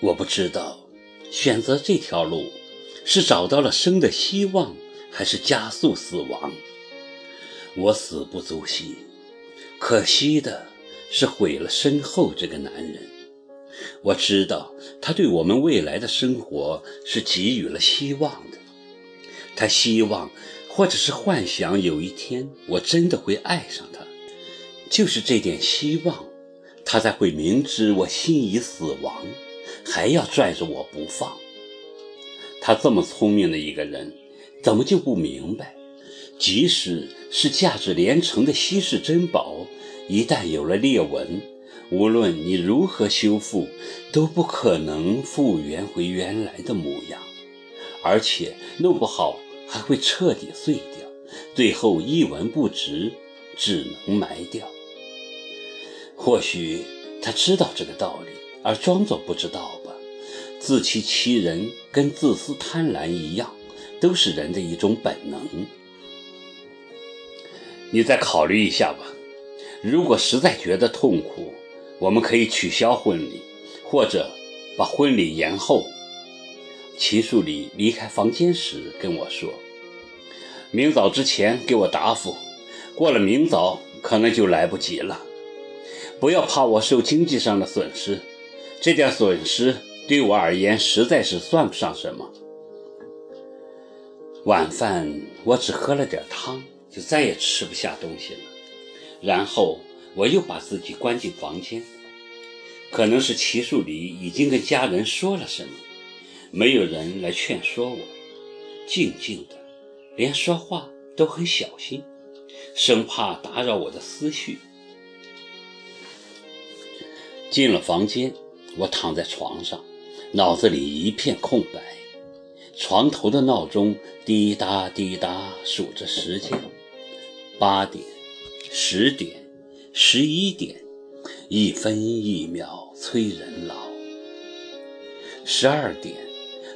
我不知道选择这条路是找到了生的希望，还是加速死亡。我死不足惜，可惜的是毁了身后这个男人。我知道他对我们未来的生活是给予了希望的，他希望或者是幻想有一天我真的会爱上他，就是这点希望，他才会明知我心已死亡，还要拽着我不放。他这么聪明的一个人，怎么就不明白，即使是价值连城的稀世珍宝，一旦有了裂纹，无论你如何修复，都不可能复原回原来的模样，而且弄不好还会彻底碎掉，最后一文不值，只能埋掉。或许他知道这个道理，而装作不知道吧。自欺欺人跟自私贪婪一样，都是人的一种本能。你再考虑一下吧，如果实在觉得痛苦。我们可以取消婚礼，或者把婚礼延后。齐树礼离开房间时跟我说：“明早之前给我答复，过了明早可能就来不及了。不要怕我受经济上的损失，这点损失对我而言实在是算不上什么。”晚饭我只喝了点汤，就再也吃不下东西了。然后。我又把自己关进房间，可能是齐树礼已经跟家人说了什么，没有人来劝说我，静静的，连说话都很小心，生怕打扰我的思绪。进了房间，我躺在床上，脑子里一片空白，床头的闹钟滴答滴答数着时间，八点，十点。十一点，一分一秒催人老。十二点，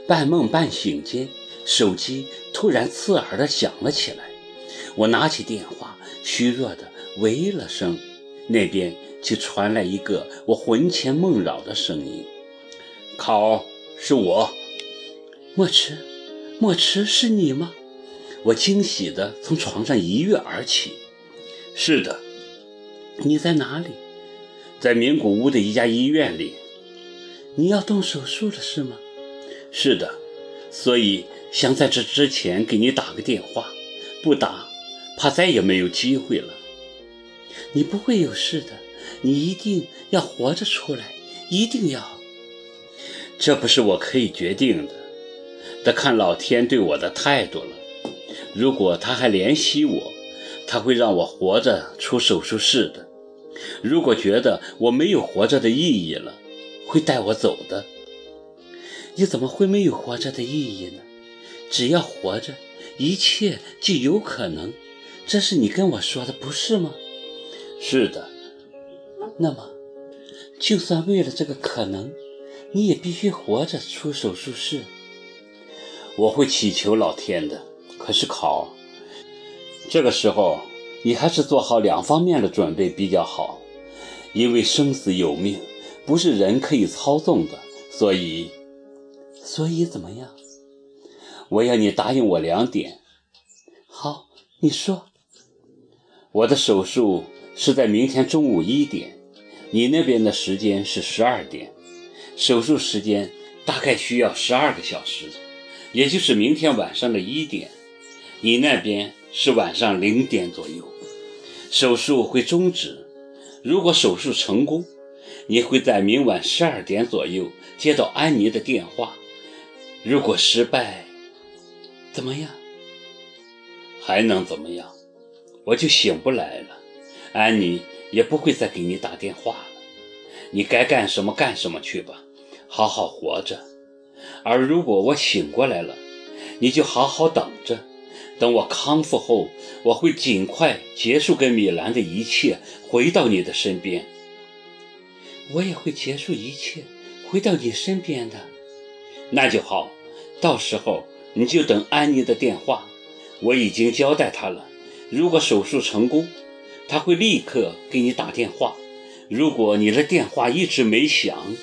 半梦半醒间，手机突然刺耳的响了起来。我拿起电话，虚弱的喂了声，那边却传来一个我魂牵梦绕的声音：“考，是我，莫池，莫池，是你吗？”我惊喜的从床上一跃而起：“是的。”你在哪里？在名古屋的一家医院里。你要动手术了是吗？是的，所以想在这之前给你打个电话，不打，怕再也没有机会了。你不会有事的，你一定要活着出来，一定要。这不是我可以决定的，得看老天对我的态度了。如果他还怜惜我。他会让我活着出手术室的。如果觉得我没有活着的意义了，会带我走的。你怎么会没有活着的意义呢？只要活着，一切就有可能。这是你跟我说的，不是吗？是的。那么，就算为了这个可能，你也必须活着出手术室。我会祈求老天的。可是考。这个时候，你还是做好两方面的准备比较好，因为生死有命，不是人可以操纵的。所以，所以怎么样？我要你答应我两点。好，你说。我的手术是在明天中午一点，你那边的时间是十二点，手术时间大概需要十二个小时，也就是明天晚上的一点，你那边。是晚上零点左右，手术会终止。如果手术成功，你会在明晚十二点左右接到安妮的电话。如果失败，怎么样？还能怎么样？我就醒不来了，安妮也不会再给你打电话了。你该干什么干什么去吧，好好活着。而如果我醒过来了，你就好好等着。等我康复后，我会尽快结束跟米兰的一切，回到你的身边。我也会结束一切，回到你身边的。那就好，到时候你就等安妮的电话。我已经交代她了，如果手术成功，她会立刻给你打电话。如果你的电话一直没响，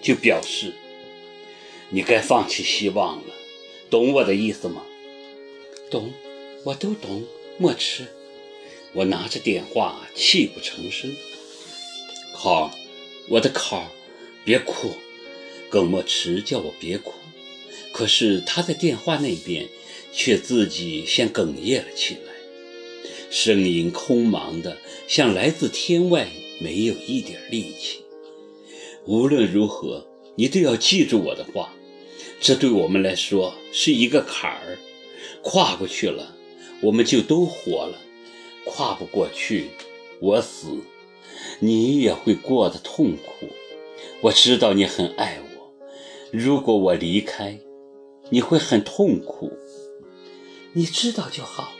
就表示你该放弃希望了，懂我的意思吗？懂，我都懂。莫迟，我拿着电话，泣不成声。考，我的考，别哭。耿墨池叫我别哭，可是他在电话那边，却自己先哽咽了起来，声音空茫的，像来自天外，没有一点力气。无论如何，你都要记住我的话，这对我们来说是一个坎儿，跨过去了，我们就都活了；跨不过去，我死，你也会过得痛苦。我知道你很爱我。如果我离开，你会很痛苦。你知道就好。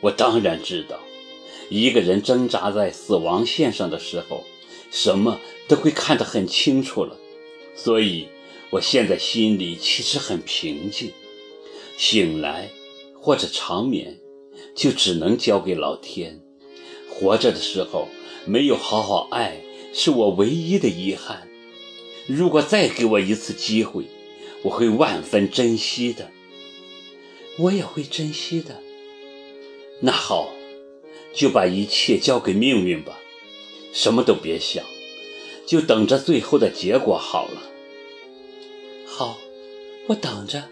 我当然知道。一个人挣扎在死亡线上的时候，什么都会看得很清楚了。所以，我现在心里其实很平静。醒来或者长眠，就只能交给老天。活着的时候没有好好爱，是我唯一的遗憾。如果再给我一次机会，我会万分珍惜的。我也会珍惜的。那好，就把一切交给命运吧，什么都别想，就等着最后的结果好了。好，我等着。